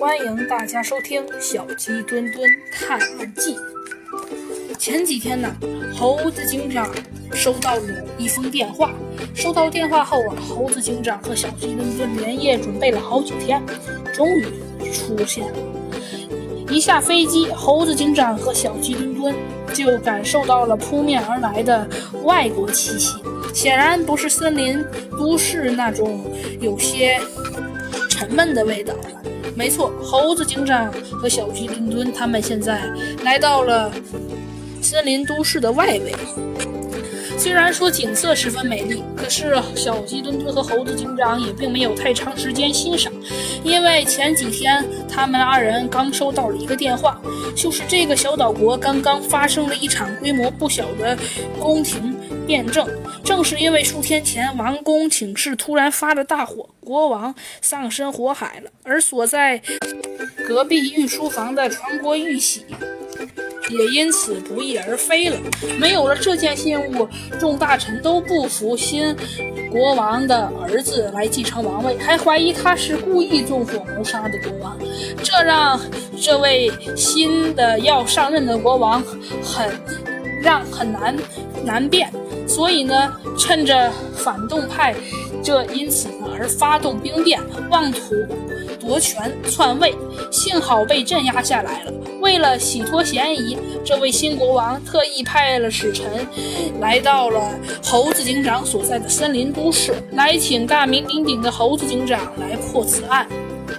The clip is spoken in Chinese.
欢迎大家收听《小鸡墩墩探案记》。前几天呢，猴子警长收到了一封电话。收到电话后啊，猴子警长和小鸡墩墩连夜准备了好几天，终于出现了。一下飞机，猴子警长和小鸡墩墩就感受到了扑面而来的外国气息，显然不是森林都市那种有些沉闷的味道。没错，猴子警长和小鸡墩墩他们现在来到了森林都市的外围。虽然说景色十分美丽，可是小鸡墩墩和猴子警长也并没有太长时间欣赏，因为前几天他们二人刚收到了一个电话，就是这个小岛国刚刚发生了一场规模不小的宫廷变政。正是因为数天前王宫寝室突然发了大火，国王丧身火海了，而所在隔壁御书房的传国玉玺。也因此不翼而飞了。没有了这件信物，众大臣都不服新国王的儿子来继承王位，还怀疑他是故意纵火谋杀的国王。这让这位新的要上任的国王很让很难难辨。所以呢，趁着反动派这因此呢而发动兵变，妄图夺权篡位，幸好被镇压下来了。为了洗脱嫌疑，这位新国王特意派了使臣来到了猴子警长所在的森林都市，来请大名鼎鼎的猴子警长来破此案。